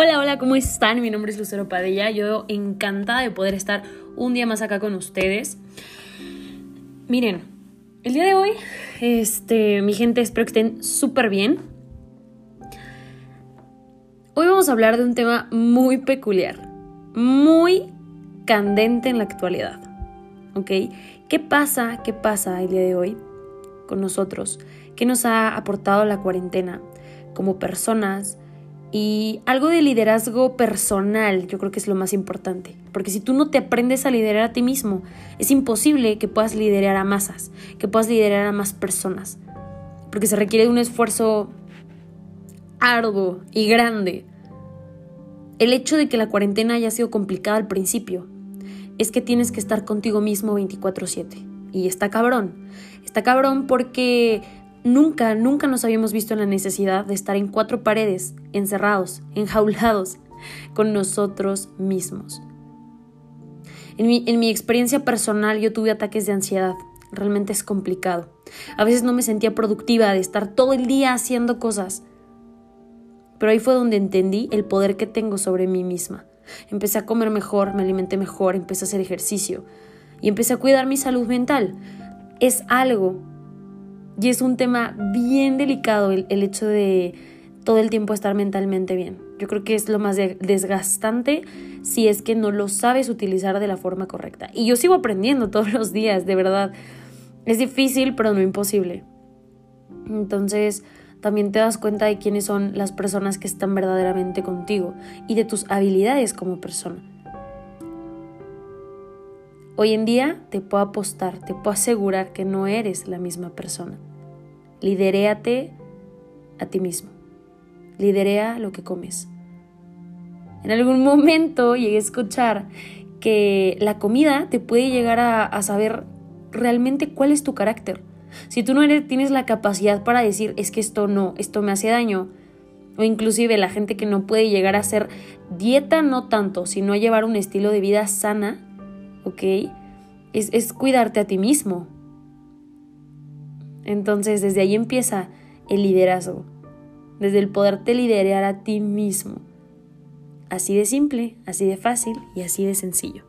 Hola, hola, ¿cómo están? Mi nombre es Lucero Padilla. Yo encantada de poder estar un día más acá con ustedes. Miren, el día de hoy, este, mi gente, espero que estén súper bien. Hoy vamos a hablar de un tema muy peculiar, muy candente en la actualidad. ¿Ok? ¿Qué pasa? ¿Qué pasa el día de hoy con nosotros? ¿Qué nos ha aportado la cuarentena como personas? Y algo de liderazgo personal, yo creo que es lo más importante. Porque si tú no te aprendes a liderar a ti mismo, es imposible que puedas liderar a masas, que puedas liderar a más personas. Porque se requiere un esfuerzo arduo y grande. El hecho de que la cuarentena haya sido complicada al principio es que tienes que estar contigo mismo 24/7. Y está cabrón. Está cabrón porque Nunca, nunca nos habíamos visto en la necesidad de estar en cuatro paredes, encerrados, enjaulados, con nosotros mismos. En mi, en mi, experiencia personal yo tuve ataques de ansiedad. Realmente es complicado. A veces no me sentía productiva de estar todo el día haciendo cosas. Pero ahí fue donde entendí el poder que tengo sobre mí misma. Empecé a comer mejor, me alimenté mejor, empecé a hacer ejercicio y empecé a cuidar mi salud mental. Es algo y es un tema bien delicado el, hecho de todo el tiempo estar mentalmente bien. Yo creo que es lo más desgastante si es que no lo sabes utilizar de la forma correcta. Y yo sigo aprendiendo todos los días, de verdad. Es difícil, pero no imposible. Entonces, también te das cuenta de quiénes son las personas que están verdaderamente contigo y de tus habilidades como persona. Hoy en día te puedo apostar, te puedo asegurar que no eres la misma persona. Lideréate a ti mismo. Liderea lo que comes. En algún momento llegué a escuchar que la comida te puede llegar a, saber realmente cuál es tu carácter. Si tú no eres, tienes la capacidad para decir es que esto no, esto me hace daño, o inclusive la gente que no puede llegar a hacer dieta no tanto, sino a llevar un estilo de vida sana, ¿ok? Es, es cuidarte a ti mismo. Entonces desde ahí empieza el liderazgo, desde el poderte liderar a ti mismo. Así de simple, así de fácil y así de sencillo.